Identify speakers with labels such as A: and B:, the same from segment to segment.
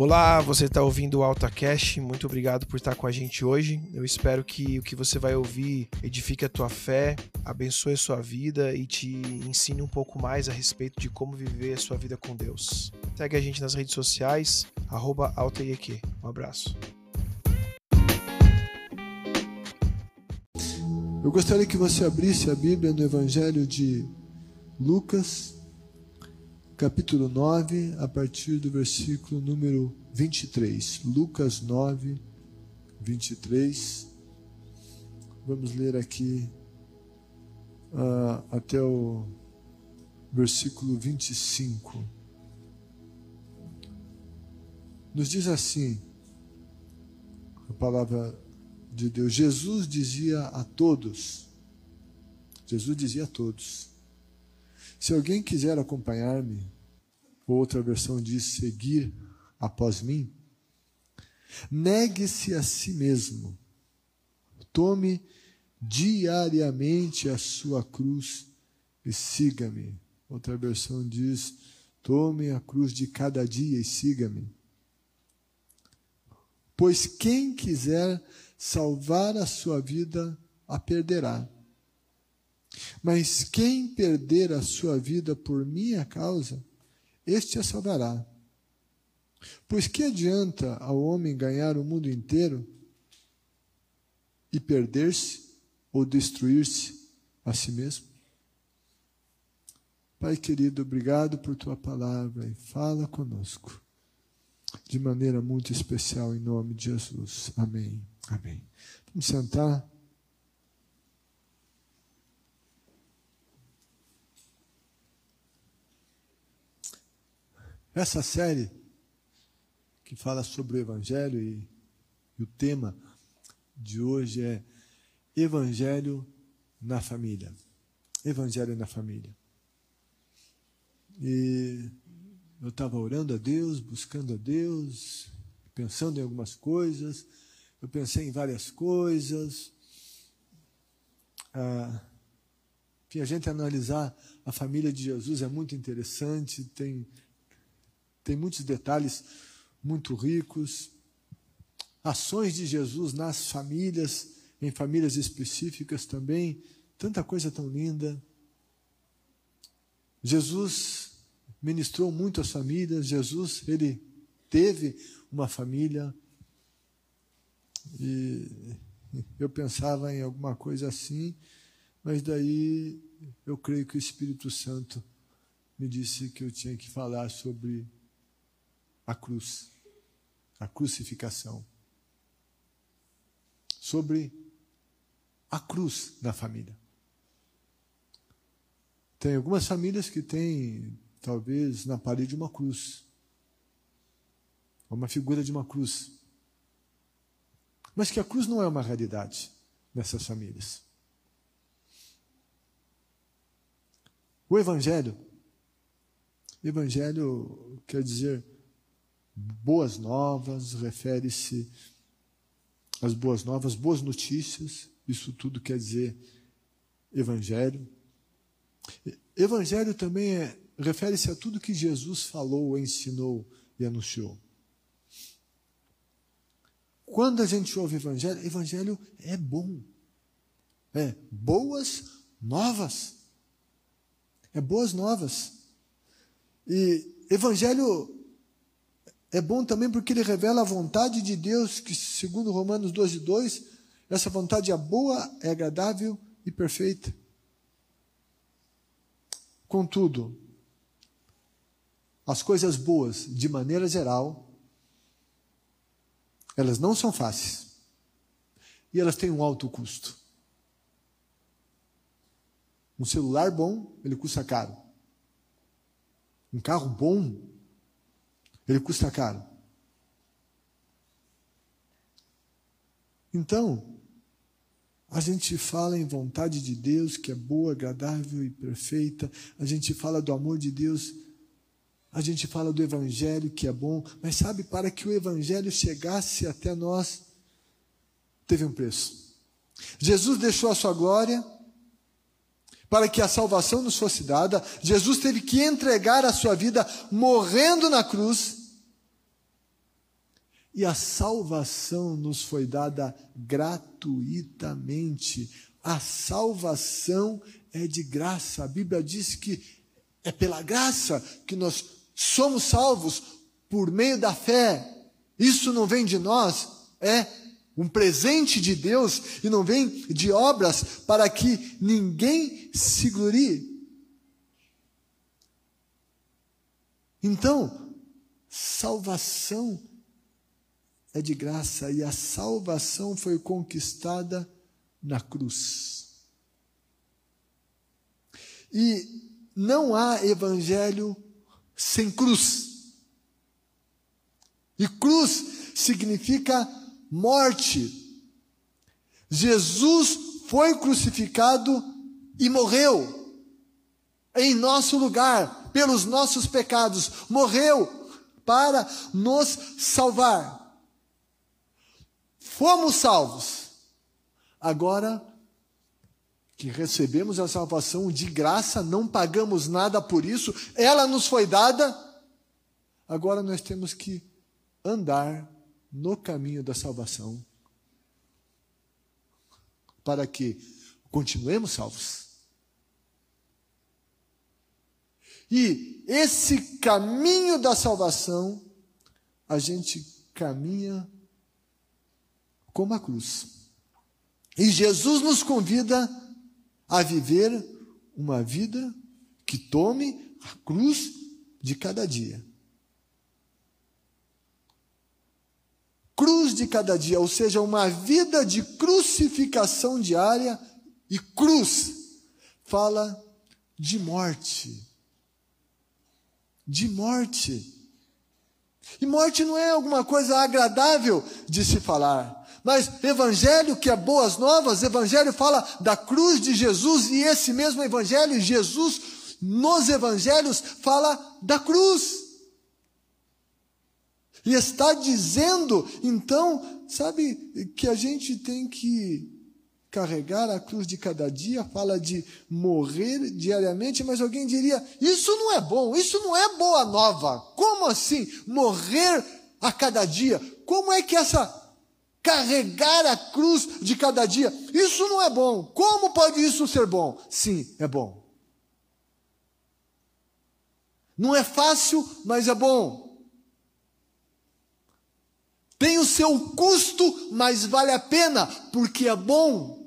A: Olá, você está ouvindo o AltaCast, muito obrigado por estar com a gente hoje. Eu espero que o que você vai ouvir edifique a tua fé, abençoe a sua vida e te ensine um pouco mais a respeito de como viver a sua vida com Deus. Segue a gente nas redes sociais, arroba AltaIEQ. Um abraço.
B: Eu gostaria que você abrisse a Bíblia no Evangelho de Lucas, capítulo 9, a partir do versículo número 23. Lucas 9, 23. Vamos ler aqui uh, até o versículo 25. Nos diz assim a palavra de Deus. Jesus dizia a todos, Jesus dizia a todos, se alguém quiser acompanhar-me, outra versão diz seguir após mim, negue-se a si mesmo, tome diariamente a sua cruz e siga-me. Outra versão diz: tome a cruz de cada dia e siga-me. Pois quem quiser salvar a sua vida, a perderá. Mas quem perder a sua vida por minha causa, este a salvará. Pois que adianta ao homem ganhar o mundo inteiro e perder-se ou destruir-se a si mesmo? Pai querido, obrigado por tua palavra e fala conosco de maneira muito especial em nome de Jesus. Amém. Amém. Vamos sentar. Essa série que fala sobre o Evangelho e, e o tema de hoje é Evangelho na família. Evangelho na família. E eu estava orando a Deus, buscando a Deus, pensando em algumas coisas. Eu pensei em várias coisas. Ah, a gente analisar a família de Jesus é muito interessante, tem tem muitos detalhes muito ricos. Ações de Jesus nas famílias, em famílias específicas também, tanta coisa tão linda. Jesus ministrou muito às famílias, Jesus, ele teve uma família. E eu pensava em alguma coisa assim, mas daí eu creio que o Espírito Santo me disse que eu tinha que falar sobre a cruz, a crucificação. Sobre a cruz na família. Tem algumas famílias que têm, talvez, na parede uma cruz. Uma figura de uma cruz. Mas que a cruz não é uma realidade nessas famílias. O Evangelho, Evangelho quer dizer boas novas, refere-se às boas novas, boas notícias, isso tudo quer dizer evangelho. Evangelho também é, refere-se a tudo que Jesus falou, ensinou e anunciou. Quando a gente ouve evangelho, evangelho é bom. É boas novas. É boas novas. E evangelho é bom também porque ele revela a vontade de Deus, que segundo Romanos 12, 2, essa vontade é boa, é agradável e perfeita. Contudo, as coisas boas, de maneira geral, elas não são fáceis. E elas têm um alto custo. Um celular bom, ele custa caro. Um carro bom, ele custa caro. Então, a gente fala em vontade de Deus, que é boa, agradável e perfeita. A gente fala do amor de Deus. A gente fala do Evangelho, que é bom. Mas sabe, para que o Evangelho chegasse até nós, teve um preço. Jesus deixou a sua glória para que a salvação nos fosse dada. Jesus teve que entregar a sua vida morrendo na cruz E a salvação nos foi dada gratuitamente. A salvação é de graça. A Bíblia diz que é pela graça que nós somos salvos por meio da fé. Isso não vem de nós, é um presente de Deus e não vem de obras para que ninguém se glorie. Então, salvação é de graça e a salvação foi conquistada na cruz. E não há evangelho sem cruz. E cruz significa morte. Jesus foi crucificado e morreu em nosso lugar, pelos nossos pecados, morreu para nos salvar. Fomos salvos. Agora que recebemos a salvação de graça, não pagamos nada por isso, ela nos foi dada. Agora nós temos que andar no caminho da salvação para que continuemos salvos. E esse caminho da salvação, a gente caminha como a cruz. E Jesus nos convida a viver uma vida que tome a cruz de cada dia. Cruz de cada dia, ou seja, uma vida de crucificação diária e cruz fala de morte. De morte. E morte não é alguma coisa agradável de se falar. Mas evangelho que é boas novas, evangelho fala da cruz de Jesus e esse mesmo evangelho, Jesus nos evangelhos fala da cruz. E está dizendo, então, sabe, que a gente tem que carregar a cruz de cada dia, fala de morrer diariamente, mas alguém diria: isso não é bom, isso não é boa nova. Como assim? Morrer a cada dia? Como é que essa carregar a cruz de cada dia. Isso não é bom. Como pode isso ser bom? Sim, é bom. Não é fácil, mas é bom. Tem o seu custo, mas vale a pena, porque é bom.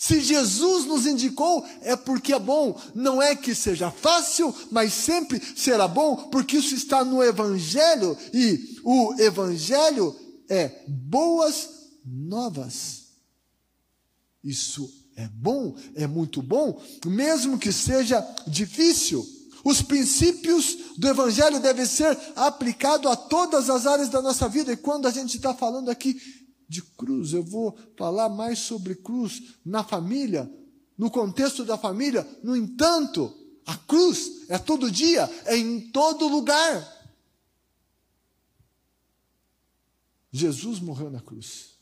B: Se Jesus nos indicou, é porque é bom. Não é que seja fácil, mas sempre será bom, porque isso está no Evangelho. E o Evangelho é boas novas. Isso é bom, é muito bom, mesmo que seja difícil. Os princípios do Evangelho devem ser aplicados a todas as áreas da nossa vida. E quando a gente está falando aqui de cruz. Eu vou falar mais sobre cruz na família, no contexto da família. No entanto, a cruz é todo dia, é em todo lugar. Jesus morreu na cruz.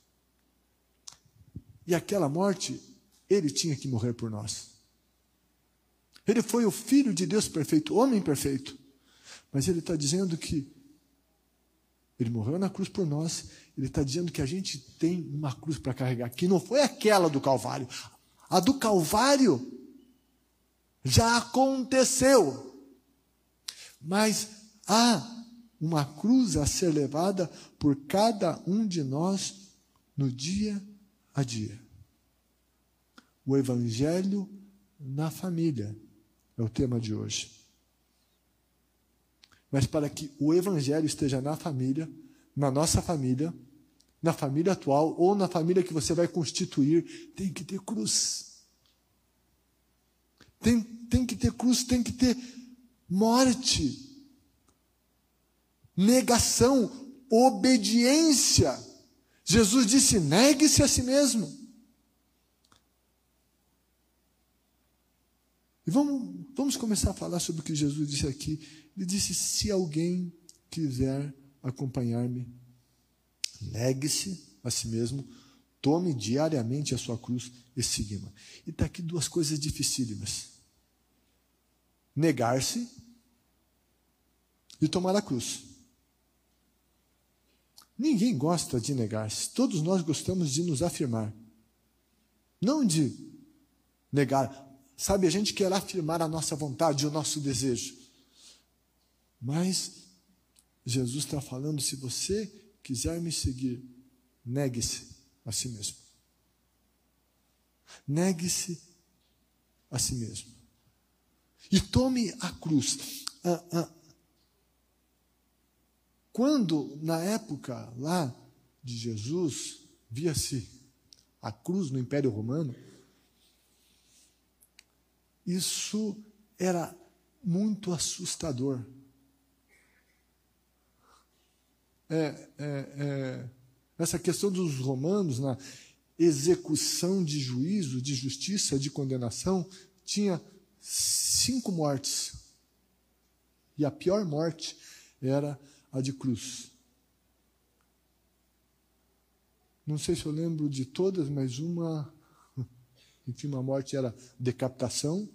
B: E aquela morte, ele tinha que morrer por nós. Ele foi o Filho de Deus perfeito, homem perfeito. Mas ele está dizendo que ele morreu na cruz por nós ele está dizendo que a gente tem uma cruz para carregar, que não foi aquela do Calvário. A do Calvário já aconteceu. Mas há uma cruz a ser levada por cada um de nós no dia a dia. O Evangelho na família é o tema de hoje. Mas para que o Evangelho esteja na família, na nossa família, na família atual ou na família que você vai constituir, tem que ter cruz. Tem, tem que ter cruz, tem que ter morte, negação, obediência. Jesus disse: negue-se a si mesmo. E vamos, vamos começar a falar sobre o que Jesus disse aqui. Ele disse: se alguém quiser acompanhar-me, Negue-se a si mesmo, tome diariamente a sua cruz e siga-me. E está aqui duas coisas dificílimas: negar-se e tomar a cruz. Ninguém gosta de negar-se. Todos nós gostamos de nos afirmar. Não de negar. Sabe, a gente quer afirmar a nossa vontade, o nosso desejo. Mas Jesus está falando: se você quiser me seguir, negue-se a si mesmo. Negue-se a si mesmo. E tome a cruz. Ah, ah. Quando, na época lá de Jesus, via-se a cruz no Império Romano, isso era muito assustador. É, é, é, essa questão dos romanos na execução de juízo, de justiça, de condenação, tinha cinco mortes. E a pior morte era a de cruz. Não sei se eu lembro de todas, mas uma, enfim, uma morte era decapitação,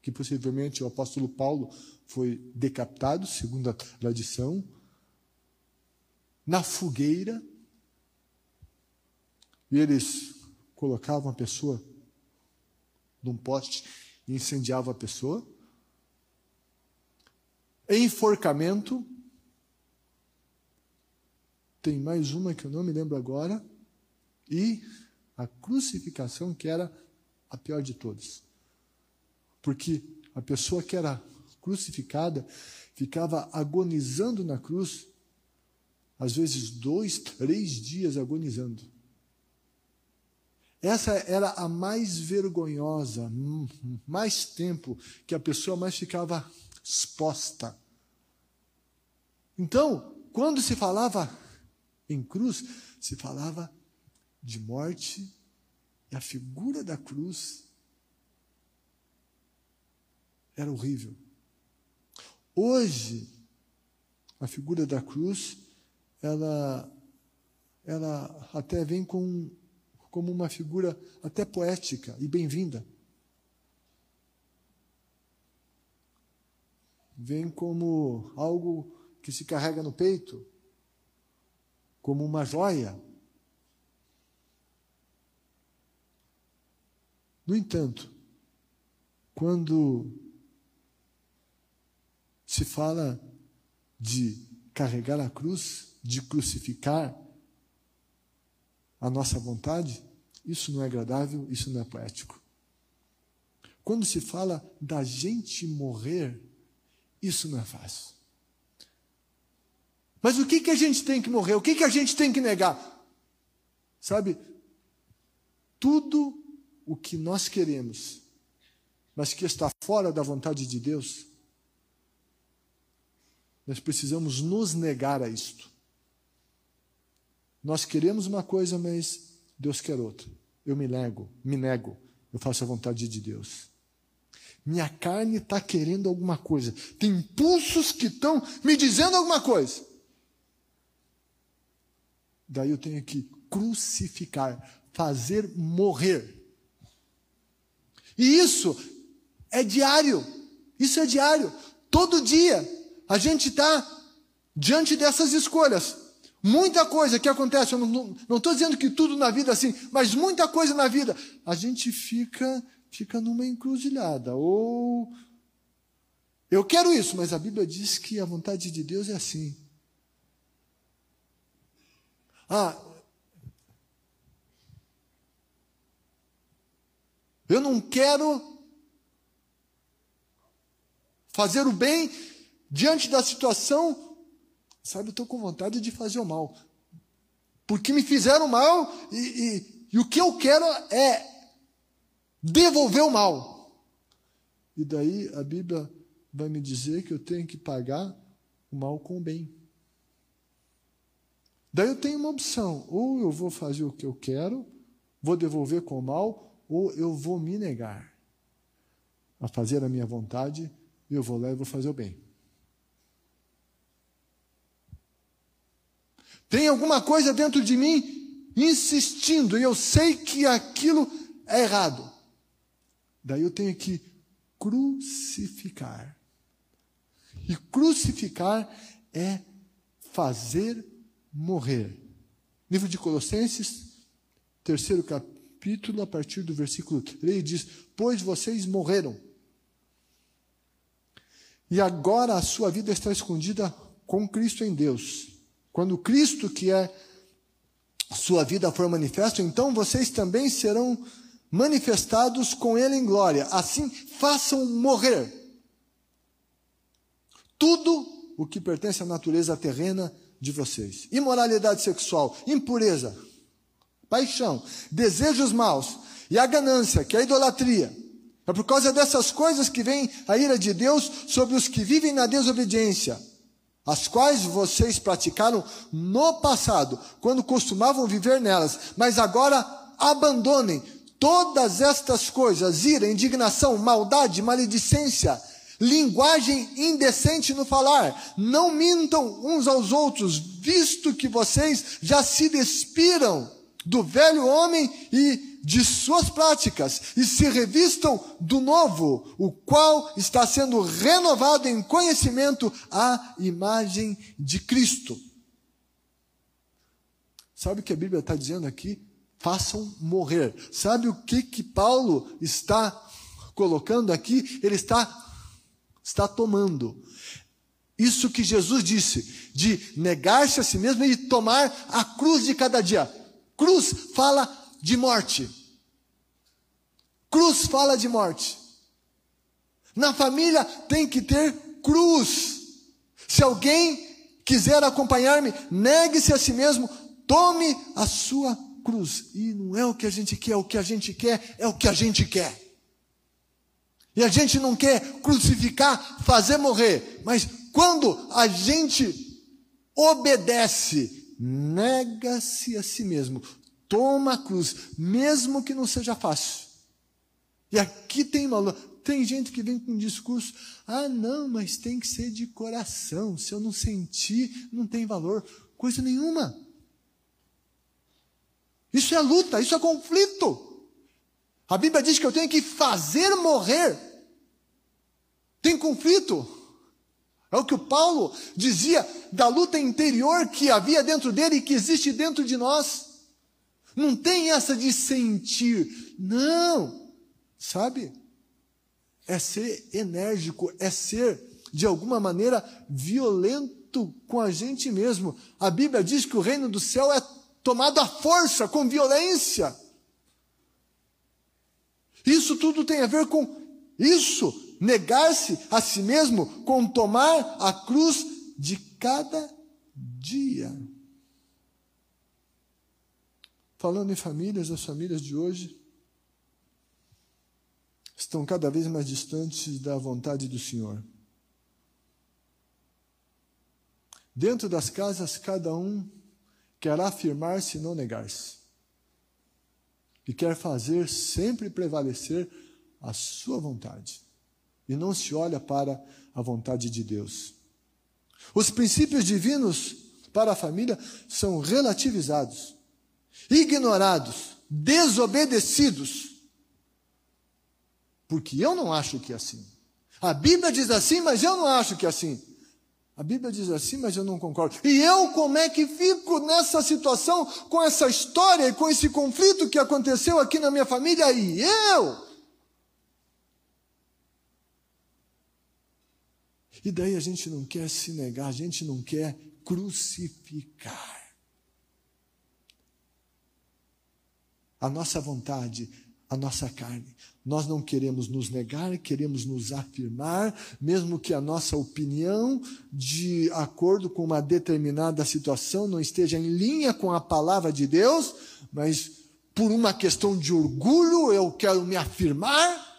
B: que possivelmente o apóstolo Paulo foi decapitado, segundo a tradição, na fogueira, e eles colocavam a pessoa num poste e incendiavam a pessoa. Enforcamento. Tem mais uma que eu não me lembro agora. E a crucificação, que era a pior de todas. Porque a pessoa que era crucificada ficava agonizando na cruz, às vezes dois, três dias agonizando. Essa era a mais vergonhosa, mais tempo que a pessoa mais ficava exposta. Então, quando se falava em cruz, se falava de morte e a figura da cruz era horrível. Hoje, a figura da cruz, ela, ela até vem com como uma figura até poética e bem-vinda. Vem como algo que se carrega no peito, como uma joia. No entanto, quando se fala de carregar a cruz, de crucificar, a nossa vontade, isso não é agradável, isso não é poético. Quando se fala da gente morrer, isso não é fácil. Mas o que, que a gente tem que morrer? O que, que a gente tem que negar? Sabe, tudo o que nós queremos, mas que está fora da vontade de Deus, nós precisamos nos negar a isto. Nós queremos uma coisa, mas Deus quer outra. Eu me nego, me nego, eu faço a vontade de Deus. Minha carne está querendo alguma coisa. Tem impulsos que estão me dizendo alguma coisa. Daí eu tenho que crucificar, fazer morrer. E isso é diário. Isso é diário. Todo dia a gente está diante dessas escolhas. Muita coisa que acontece, eu não estou dizendo que tudo na vida é assim, mas muita coisa na vida, a gente fica, fica numa encruzilhada. Ou eu quero isso, mas a Bíblia diz que a vontade de Deus é assim. Ah, eu não quero fazer o bem diante da situação Sabe, eu estou com vontade de fazer o mal. Porque me fizeram mal e, e, e o que eu quero é devolver o mal. E daí a Bíblia vai me dizer que eu tenho que pagar o mal com o bem. Daí eu tenho uma opção: ou eu vou fazer o que eu quero, vou devolver com o mal, ou eu vou me negar a fazer a minha vontade, e eu vou lá e vou fazer o bem. Tem alguma coisa dentro de mim insistindo, e eu sei que aquilo é errado. Daí eu tenho que crucificar. E crucificar é fazer morrer. Livro de Colossenses, terceiro capítulo, a partir do versículo 3, diz: Pois vocês morreram. E agora a sua vida está escondida com Cristo em Deus. Quando Cristo, que é sua vida, for manifesto, então vocês também serão manifestados com Ele em glória. Assim, façam morrer tudo o que pertence à natureza terrena de vocês: imoralidade sexual, impureza, paixão, desejos maus e a ganância, que é a idolatria. É por causa dessas coisas que vem a ira de Deus sobre os que vivem na desobediência, as quais vocês praticaram no passado, quando costumavam viver nelas, mas agora abandonem todas estas coisas: ira, indignação, maldade, maledicência linguagem indecente no falar. Não mintam uns aos outros, visto que vocês já se despiram do velho homem e de suas práticas e se revistam do novo, o qual está sendo renovado em conhecimento à imagem de Cristo. Sabe o que a Bíblia está dizendo aqui? Façam morrer. Sabe o que que Paulo está colocando aqui? Ele está está tomando. Isso que Jesus disse, de negar-se a si mesmo e tomar a cruz de cada dia. Cruz fala de morte. Cruz fala de morte. Na família tem que ter cruz. Se alguém quiser acompanhar-me, negue-se a si mesmo, tome a sua cruz. E não é o que a gente quer, o que a gente quer é o que a gente quer. E a gente não quer crucificar, fazer morrer, mas quando a gente obedece, nega-se a si mesmo, toma a cruz, mesmo que não seja fácil. E aqui tem uma tem gente que vem com um discurso: ah, não, mas tem que ser de coração. Se eu não sentir, não tem valor. Coisa nenhuma. Isso é luta, isso é conflito. A Bíblia diz que eu tenho que fazer morrer. Tem conflito. É o que o Paulo dizia da luta interior que havia dentro dele e que existe dentro de nós. Não tem essa de sentir. Não. Sabe? É ser enérgico, é ser, de alguma maneira, violento com a gente mesmo. A Bíblia diz que o reino do céu é tomado à força, com violência. Isso tudo tem a ver com isso, negar-se a si mesmo, com tomar a cruz de cada dia. Falando em famílias, as famílias de hoje estão cada vez mais distantes da vontade do Senhor. Dentro das casas, cada um quer afirmar-se e não negar-se e quer fazer sempre prevalecer a sua vontade. E não se olha para a vontade de Deus. Os princípios divinos para a família são relativizados, ignorados, desobedecidos. Porque eu não acho que é assim. A Bíblia diz assim, mas eu não acho que é assim. A Bíblia diz assim, mas eu não concordo. E eu como é que fico nessa situação, com essa história e com esse conflito que aconteceu aqui na minha família? E eu? E daí a gente não quer se negar, a gente não quer crucificar. A nossa vontade, a nossa carne. Nós não queremos nos negar, queremos nos afirmar, mesmo que a nossa opinião, de acordo com uma determinada situação, não esteja em linha com a palavra de Deus, mas por uma questão de orgulho eu quero me afirmar,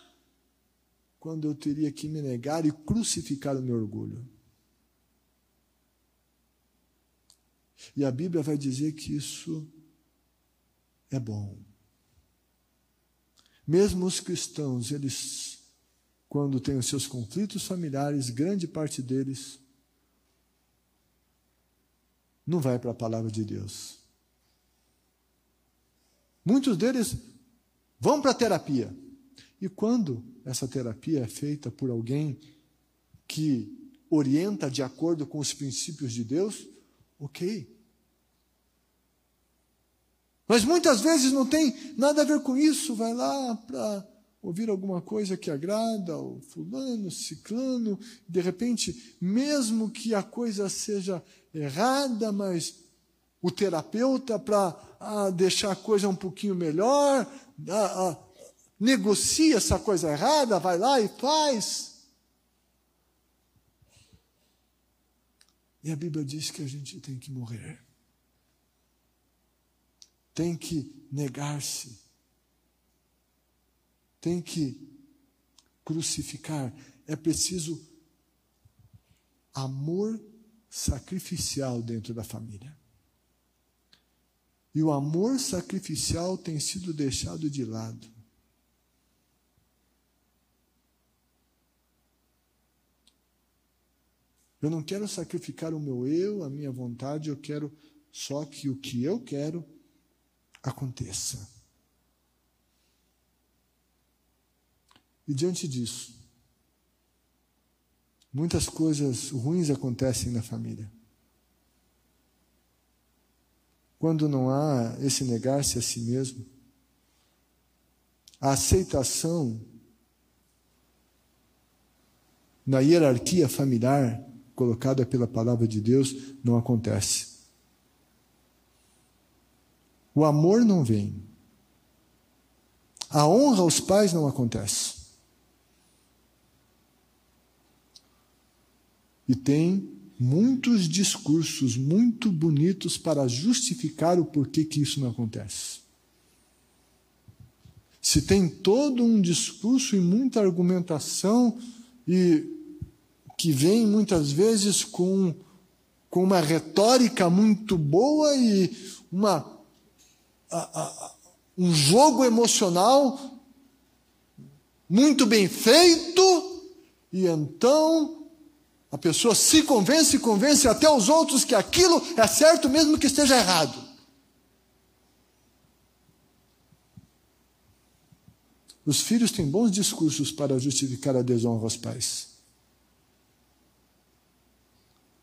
B: quando eu teria que me negar e crucificar o meu orgulho. E a Bíblia vai dizer que isso é bom. Mesmo os cristãos, eles, quando têm os seus conflitos familiares, grande parte deles não vai para a palavra de Deus. Muitos deles vão para a terapia. E quando essa terapia é feita por alguém que orienta de acordo com os princípios de Deus, ok. Mas muitas vezes não tem nada a ver com isso, vai lá para ouvir alguma coisa que agrada ao fulano, ciclano, de repente, mesmo que a coisa seja errada, mas o terapeuta, para ah, deixar a coisa um pouquinho melhor, ah, ah, negocia essa coisa errada, vai lá e faz. E a Bíblia diz que a gente tem que morrer. Tem que negar-se. Tem que crucificar. É preciso amor sacrificial dentro da família. E o amor sacrificial tem sido deixado de lado. Eu não quero sacrificar o meu eu, a minha vontade, eu quero só que o que eu quero aconteça. E diante disso, muitas coisas ruins acontecem na família. Quando não há esse negar-se a si mesmo, a aceitação na hierarquia familiar colocada pela palavra de Deus não acontece. O amor não vem. A honra aos pais não acontece. E tem muitos discursos muito bonitos para justificar o porquê que isso não acontece. Se tem todo um discurso e muita argumentação e que vem muitas vezes com, com uma retórica muito boa e uma, a, a, um jogo emocional muito bem feito, e então a pessoa se convence e convence até os outros que aquilo é certo, mesmo que esteja errado. Os filhos têm bons discursos para justificar a desonra aos pais.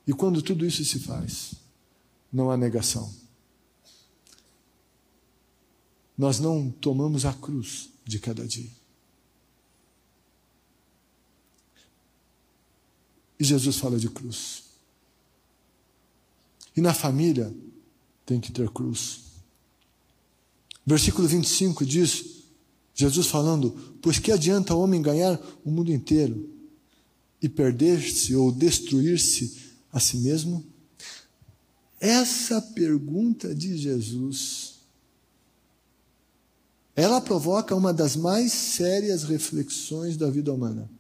B: E quando tudo isso se faz, não há negação. Nós não tomamos a cruz de cada dia. E Jesus fala de cruz. E na família tem que ter cruz. Versículo 25 diz: Jesus falando: Pois que adianta o homem ganhar o mundo inteiro e perder-se ou destruir-se a si mesmo? Essa pergunta de Jesus, ela provoca uma das mais sérias reflexões da vida humana.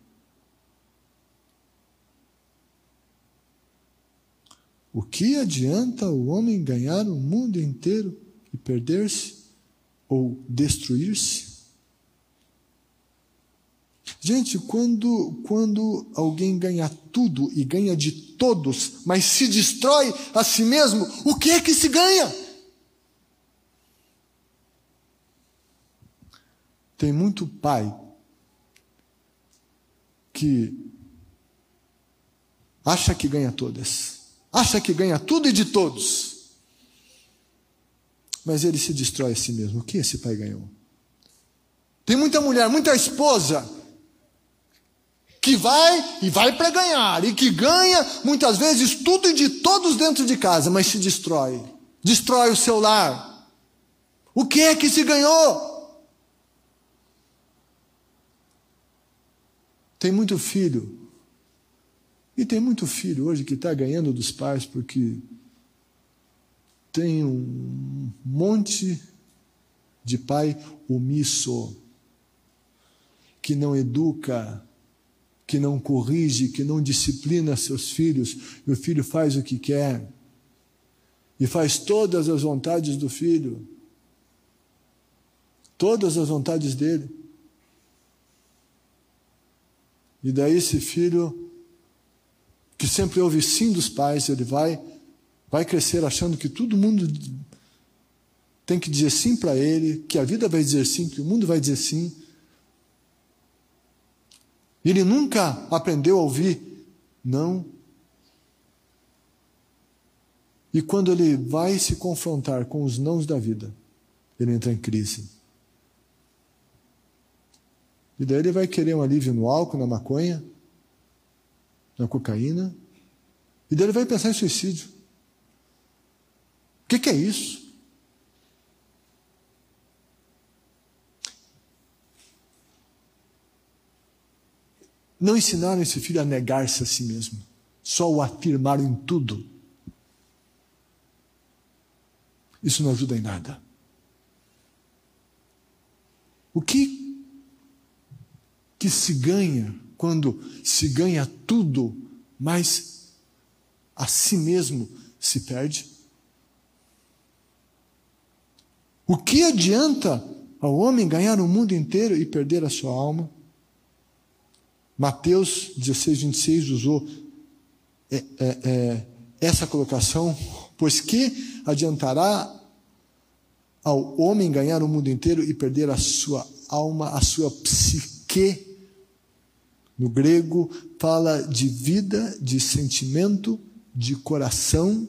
B: O que adianta o homem ganhar o mundo inteiro e perder-se ou destruir-se? Gente, quando, quando alguém ganha tudo e ganha de todos, mas se destrói a si mesmo, o que é que se ganha? Tem muito pai que acha que ganha todas, acha que ganha tudo e de todos, mas ele se destrói a si mesmo. O que esse pai ganhou? Tem muita mulher, muita esposa que vai e vai para ganhar, e que ganha muitas vezes tudo e de todos dentro de casa, mas se destrói. Destrói o seu lar. O que é que se ganhou? Tem muito filho, e tem muito filho hoje que está ganhando dos pais porque tem um monte de pai omisso, que não educa que não corrige, que não disciplina seus filhos, e o filho faz o que quer, e faz todas as vontades do filho, todas as vontades dele. E daí esse filho, que sempre ouve sim dos pais, ele vai, vai crescer achando que todo mundo tem que dizer sim para ele, que a vida vai dizer sim, que o mundo vai dizer sim. Ele nunca aprendeu a ouvir não. E quando ele vai se confrontar com os nãos da vida, ele entra em crise. E daí ele vai querer um alívio no álcool, na maconha, na cocaína. E daí ele vai pensar em suicídio. O que, que é isso? Não ensinaram esse filho a negar-se a si mesmo, só o afirmaram em tudo. Isso não ajuda em nada. O que que se ganha quando se ganha tudo, mas a si mesmo se perde? O que adianta ao homem ganhar o mundo inteiro e perder a sua alma? Mateus 16, 26 usou é, é, é, essa colocação, pois que adiantará ao homem ganhar o mundo inteiro e perder a sua alma, a sua psique? No grego, fala de vida, de sentimento, de coração,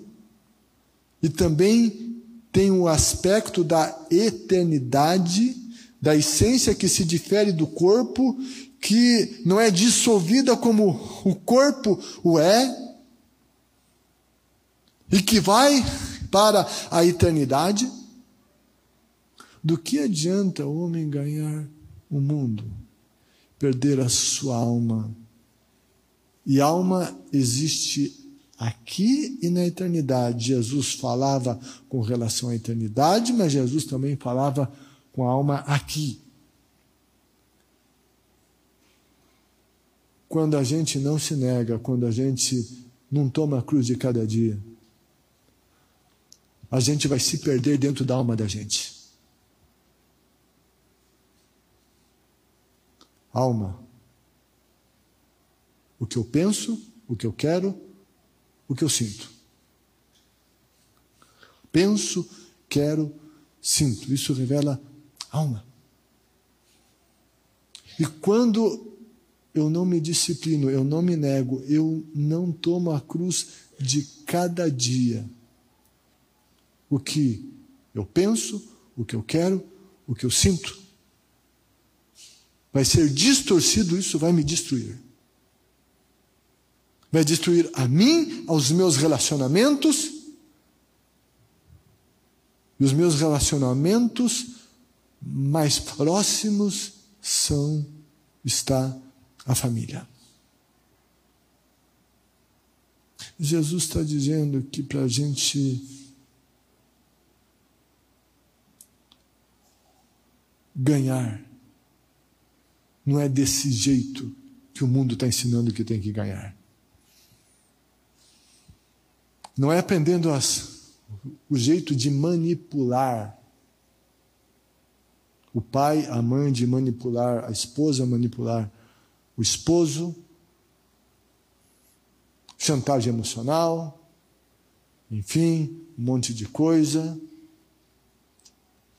B: e também tem o aspecto da eternidade, da essência que se difere do corpo que não é dissolvida como o corpo o é, e que vai para a eternidade, do que adianta o homem ganhar o mundo, perder a sua alma? E alma existe aqui e na eternidade. Jesus falava com relação à eternidade, mas Jesus também falava com a alma aqui. quando a gente não se nega, quando a gente não toma a cruz de cada dia, a gente vai se perder dentro da alma da gente. Alma. O que eu penso, o que eu quero, o que eu sinto. Penso, quero, sinto. Isso revela alma. E quando eu não me disciplino, eu não me nego, eu não tomo a cruz de cada dia. O que eu penso, o que eu quero, o que eu sinto. Vai ser distorcido, isso vai me destruir. Vai destruir a mim, aos meus relacionamentos. E os meus relacionamentos mais próximos são está a família. Jesus está dizendo que para a gente ganhar, não é desse jeito que o mundo está ensinando que tem que ganhar. Não é aprendendo as, o jeito de manipular o pai, a mãe de manipular, a esposa manipular o esposo, chantagem emocional, enfim, um monte de coisa.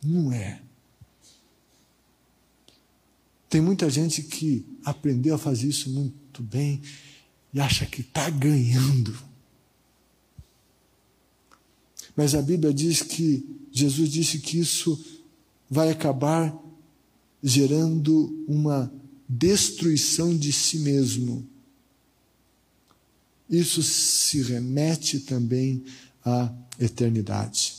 B: Não é. Tem muita gente que aprendeu a fazer isso muito bem e acha que está ganhando. Mas a Bíblia diz que Jesus disse que isso vai acabar gerando uma destruição de si mesmo. Isso se remete também à eternidade.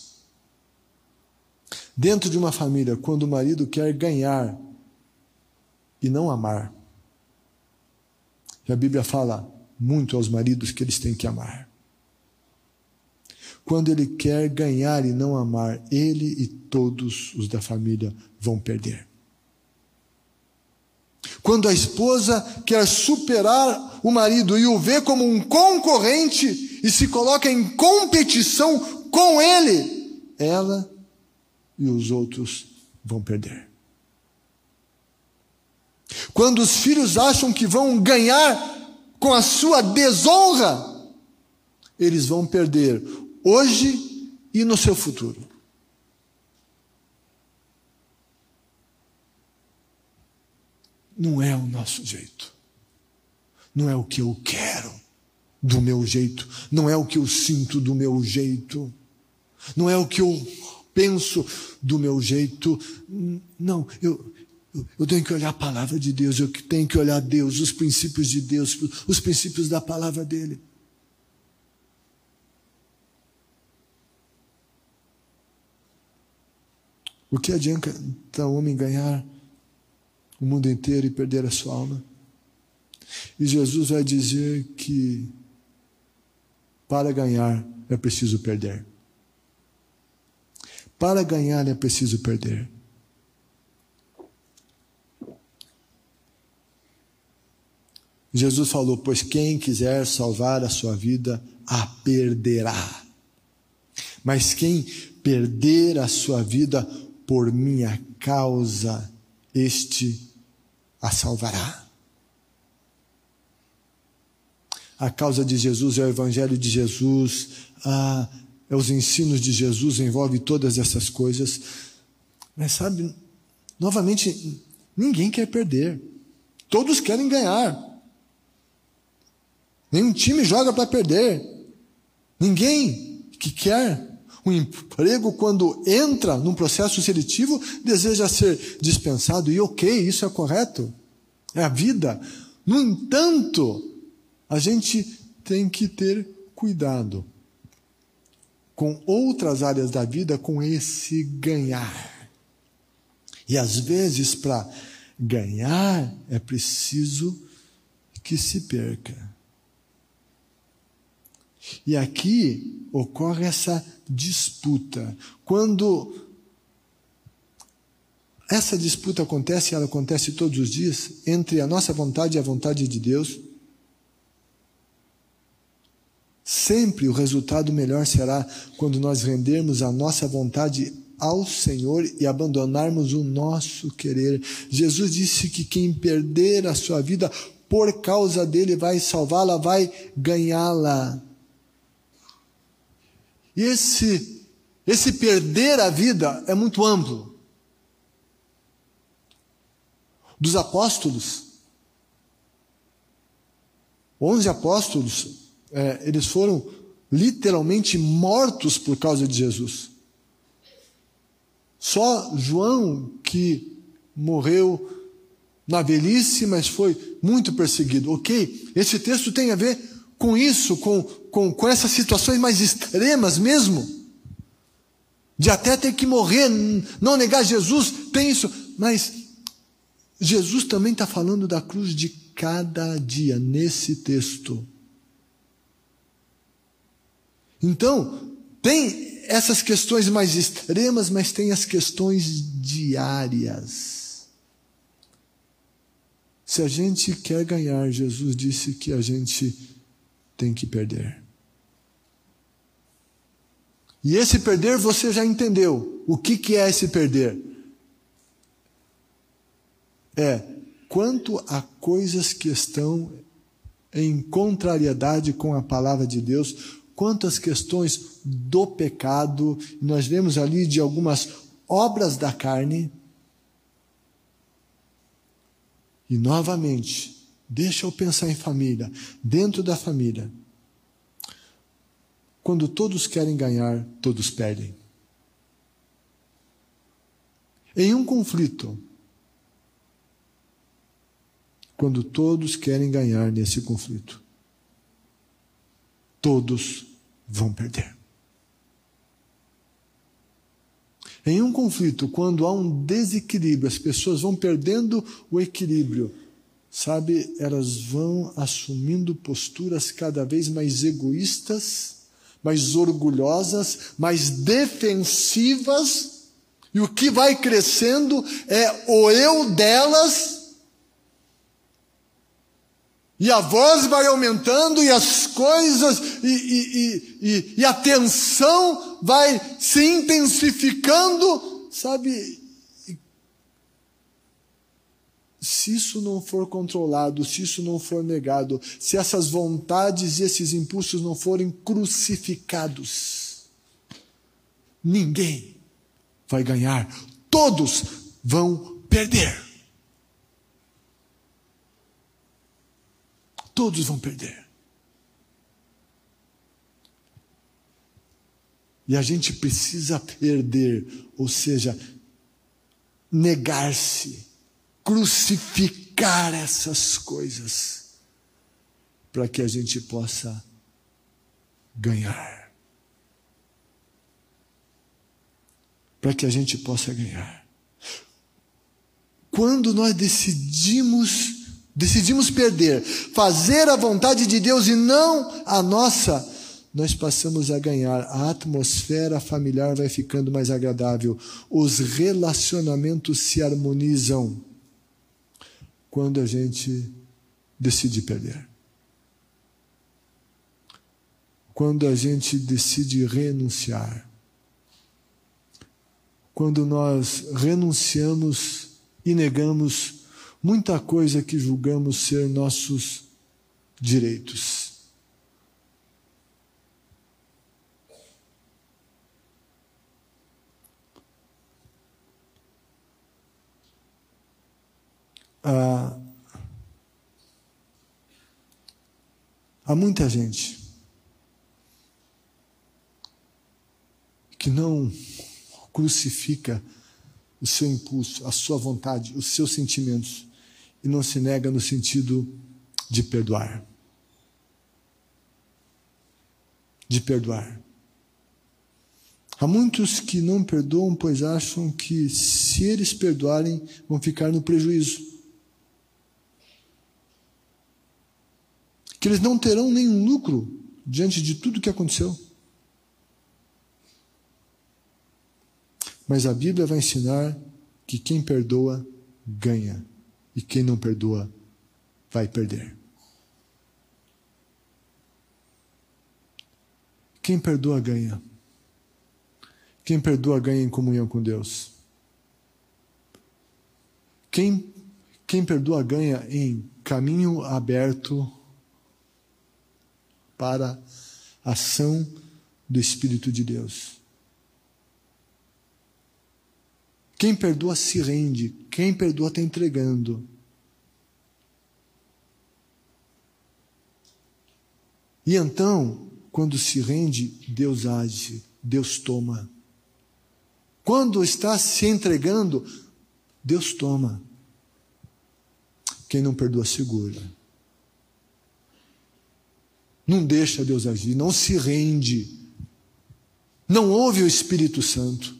B: Dentro de uma família, quando o marido quer ganhar e não amar, e a Bíblia fala muito aos maridos que eles têm que amar. Quando ele quer ganhar e não amar, ele e todos os da família vão perder. Quando a esposa quer superar o marido e o vê como um concorrente e se coloca em competição com ele, ela e os outros vão perder. Quando os filhos acham que vão ganhar com a sua desonra, eles vão perder hoje e no seu futuro. não é o nosso jeito. Não é o que eu quero do meu jeito. Não é o que eu sinto do meu jeito. Não é o que eu penso do meu jeito. Não, eu, eu tenho que olhar a palavra de Deus, eu tenho que olhar Deus, os princípios de Deus, os princípios da palavra dele. O que adianta o homem ganhar o mundo inteiro e perder a sua alma? E Jesus vai dizer que para ganhar é preciso perder. Para ganhar é preciso perder. Jesus falou: Pois quem quiser salvar a sua vida, a perderá. Mas quem perder a sua vida por minha causa, este a salvará. A causa de Jesus é o Evangelho de Jesus, ah, é os ensinos de Jesus, envolve todas essas coisas. Mas sabe, novamente, ninguém quer perder, todos querem ganhar. Nenhum time joga para perder. Ninguém que quer um emprego, quando entra num processo seletivo, deseja ser dispensado. E ok, isso é correto. É a vida. No entanto, a gente tem que ter cuidado com outras áreas da vida, com esse ganhar. E às vezes, para ganhar, é preciso que se perca. E aqui ocorre essa disputa. Quando essa disputa acontece, ela acontece todos os dias, entre a nossa vontade e a vontade de Deus, sempre o resultado melhor será quando nós rendermos a nossa vontade ao Senhor e abandonarmos o nosso querer. Jesus disse que quem perder a sua vida por causa dele vai salvá-la, vai ganhá-la. E esse, esse perder a vida é muito amplo. Dos apóstolos, onze apóstolos, é, eles foram literalmente mortos por causa de Jesus. Só João que morreu na velhice, mas foi muito perseguido. Ok? Esse texto tem a ver com isso, com, com, com essas situações mais extremas mesmo, de até ter que morrer, não negar Jesus, tem isso, mas Jesus também está falando da cruz de cada dia nesse texto. Então, tem essas questões mais extremas, mas tem as questões diárias. Se a gente quer ganhar, Jesus disse que a gente tem que perder. E esse perder você já entendeu. O que, que é esse perder? É quanto a coisas que estão em contrariedade com a palavra de Deus, quantas questões do pecado, nós vemos ali de algumas obras da carne. E novamente, Deixa eu pensar em família. Dentro da família, quando todos querem ganhar, todos perdem. Em um conflito, quando todos querem ganhar nesse conflito, todos vão perder. Em um conflito, quando há um desequilíbrio, as pessoas vão perdendo o equilíbrio, sabe, elas vão assumindo posturas cada vez mais egoístas, mais orgulhosas, mais defensivas, e o que vai crescendo é o eu delas, e a voz vai aumentando, e as coisas, e, e, e, e a tensão vai se intensificando, sabe? Se isso não for controlado, se isso não for negado, se essas vontades e esses impulsos não forem crucificados, ninguém vai ganhar, todos vão perder. Todos vão perder. E a gente precisa perder, ou seja, negar-se, crucificar essas coisas, para que a gente possa ganhar. Para que a gente possa ganhar. Quando nós decidimos decidimos perder, fazer a vontade de Deus e não a nossa, nós passamos a ganhar. A atmosfera familiar vai ficando mais agradável. Os relacionamentos se harmonizam quando a gente decide perder. Quando a gente decide renunciar. Quando nós renunciamos e negamos muita coisa que julgamos ser nossos direitos. Ah, há muita gente que não crucifica o seu impulso, a sua vontade, os seus sentimentos e não se nega no sentido de perdoar. De perdoar. Há muitos que não perdoam, pois acham que se eles perdoarem, vão ficar no prejuízo. Que eles não terão nenhum lucro diante de tudo que aconteceu. Mas a Bíblia vai ensinar que quem perdoa ganha e quem não perdoa vai perder. Quem perdoa ganha. Quem perdoa ganha em comunhão com Deus. Quem, quem perdoa ganha em caminho aberto para a ação do Espírito de Deus. Quem perdoa se rende, quem perdoa está entregando. E então, quando se rende, Deus age, Deus toma. Quando está se entregando, Deus toma. Quem não perdoa, segura. Não deixa Deus agir, não se rende. Não ouve o Espírito Santo.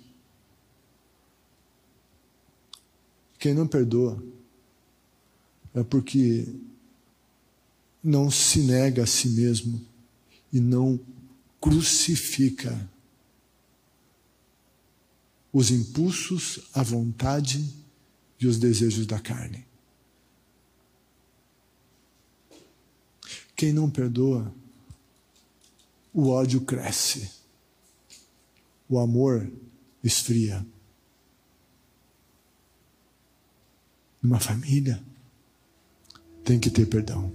B: Quem não perdoa é porque não se nega a si mesmo e não crucifica os impulsos, a vontade e os desejos da carne. Quem não perdoa, o ódio cresce, o amor esfria. Uma família tem que ter perdão.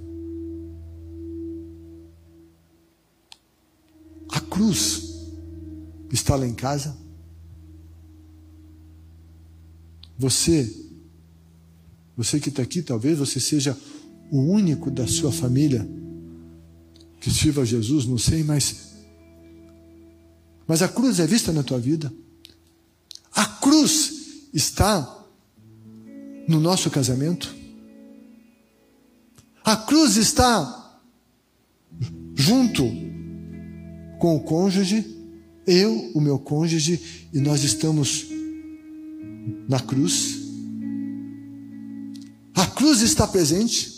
B: A cruz está lá em casa. Você, você que está aqui, talvez você seja o único da sua família que sirva a Jesus, não sei, mas. Mas a cruz é vista na tua vida. A cruz está no nosso casamento. A cruz está junto com o cônjuge, eu, o meu cônjuge, e nós estamos na cruz. A cruz está presente.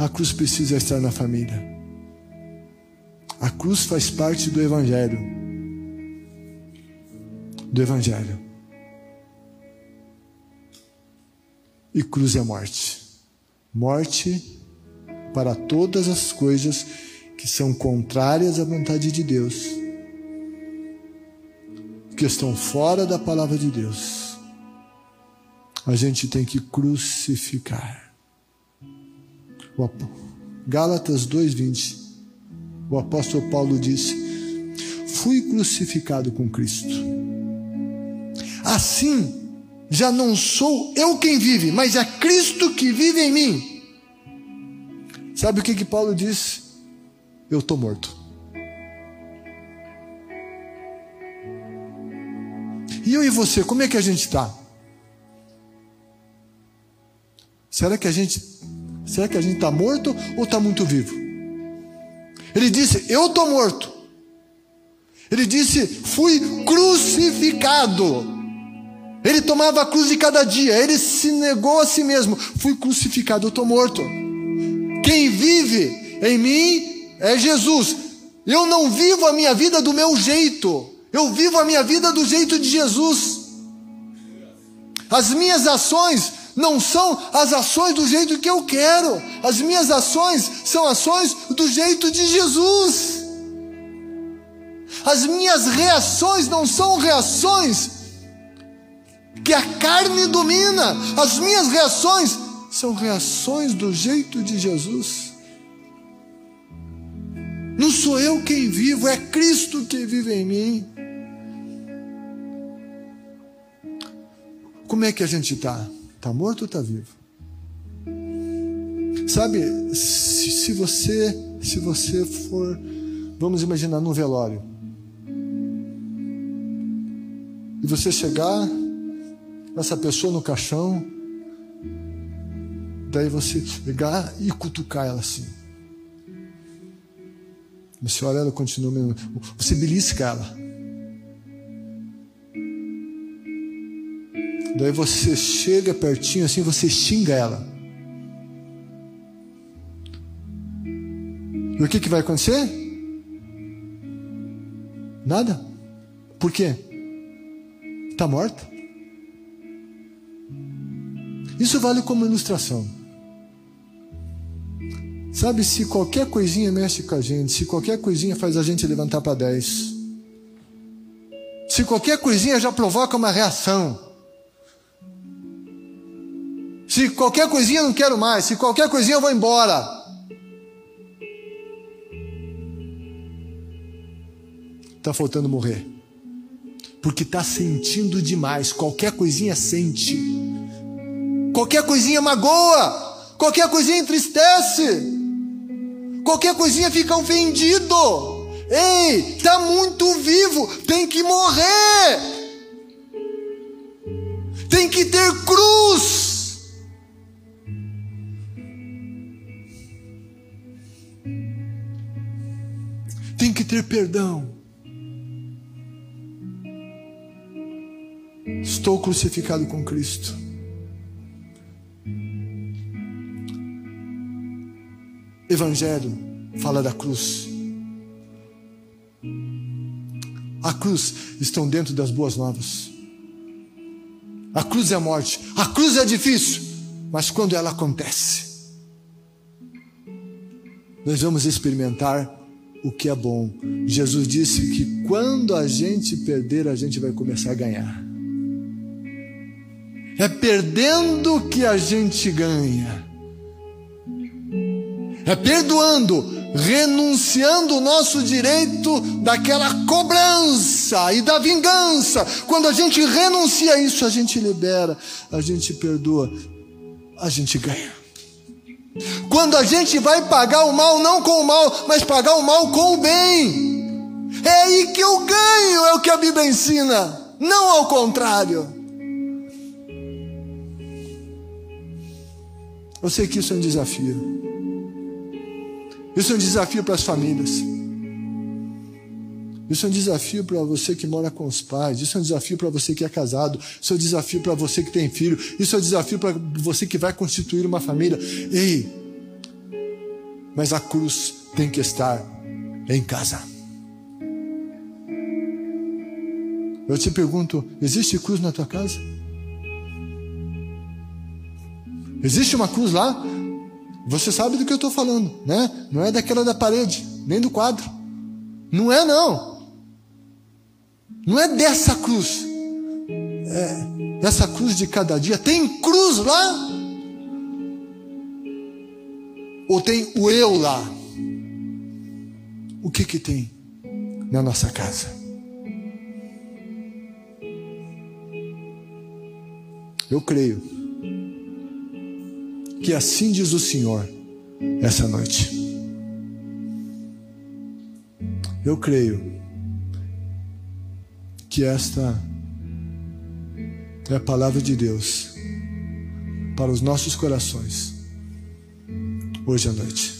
B: A cruz precisa estar na família. A cruz faz parte do Evangelho. Do Evangelho. E cruz é morte. Morte para todas as coisas que são contrárias à vontade de Deus, que estão fora da palavra de Deus. A gente tem que crucificar. Gálatas 2:20. O apóstolo Paulo disse: Fui crucificado com Cristo. Assim, já não sou eu quem vive, mas é Cristo que vive em mim. Sabe o que que Paulo disse? Eu estou morto. E eu e você, como é que a gente está? Será que a gente será que a gente está morto ou está muito vivo? Ele disse: Eu estou morto. Ele disse: Fui crucificado. Ele tomava a cruz de cada dia. Ele se negou a si mesmo. Fui crucificado, eu estou morto. Quem vive em mim é Jesus. Eu não vivo a minha vida do meu jeito. Eu vivo a minha vida do jeito de Jesus. As minhas ações não são as ações do jeito que eu quero. As minhas ações são ações do jeito de Jesus. As minhas reações não são reações que a carne domina. As minhas reações são reações do jeito de Jesus. Não sou eu quem vivo, é Cristo que vive em mim. Como é que a gente está? Está morto ou está vivo? Sabe, se, você se você for, vamos imaginar num velório, e você chegar essa pessoa no caixão, daí você pegar e cutucar ela assim. Você olha, ela continua. Você belisca ela. Daí você chega pertinho assim, você xinga ela. E o que, que vai acontecer? Nada. Por quê? Está morta. Isso vale como ilustração. Sabe, se qualquer coisinha mexe com a gente, se qualquer coisinha faz a gente levantar para 10, se qualquer coisinha já provoca uma reação, se qualquer coisinha eu não quero mais, se qualquer coisinha eu vou embora. Está faltando morrer. Porque está sentindo demais, qualquer coisinha sente. Qualquer coisinha magoa, qualquer coisinha entristece, qualquer coisinha fica ofendido. Ei, está muito vivo, tem que morrer, tem que ter cruz. Ter perdão. Estou crucificado com Cristo. Evangelho fala da cruz. A cruz estão dentro das boas novas. A cruz é a morte. A cruz é difícil, mas quando ela acontece, nós vamos experimentar o que é bom. Jesus disse que quando a gente perder, a gente vai começar a ganhar. É perdendo que a gente ganha é perdoando, renunciando o nosso direito daquela cobrança e da vingança. Quando a gente renuncia a isso, a gente libera, a gente perdoa, a gente ganha. Quando a gente vai pagar o mal, não com o mal, mas pagar o mal com o bem. É aí que eu ganho, é o que a Bíblia ensina, não ao contrário. Eu sei que isso é um desafio. Isso é um desafio para as famílias. Isso é um desafio para você que mora com os pais. Isso é um desafio para você que é casado. Isso é um desafio para você que tem filho. Isso é um desafio para você que vai constituir uma família. Ei, mas a cruz tem que estar em casa. Eu te pergunto: existe cruz na tua casa? Existe uma cruz lá? Você sabe do que eu estou falando, né? Não é daquela da parede, nem do quadro. Não é, não. Não é dessa cruz. É essa cruz de cada dia. Tem cruz lá? Ou tem o eu lá? O que que tem na nossa casa? Eu creio que assim diz o Senhor essa noite. Eu creio que esta é a palavra de Deus para os nossos corações hoje à noite.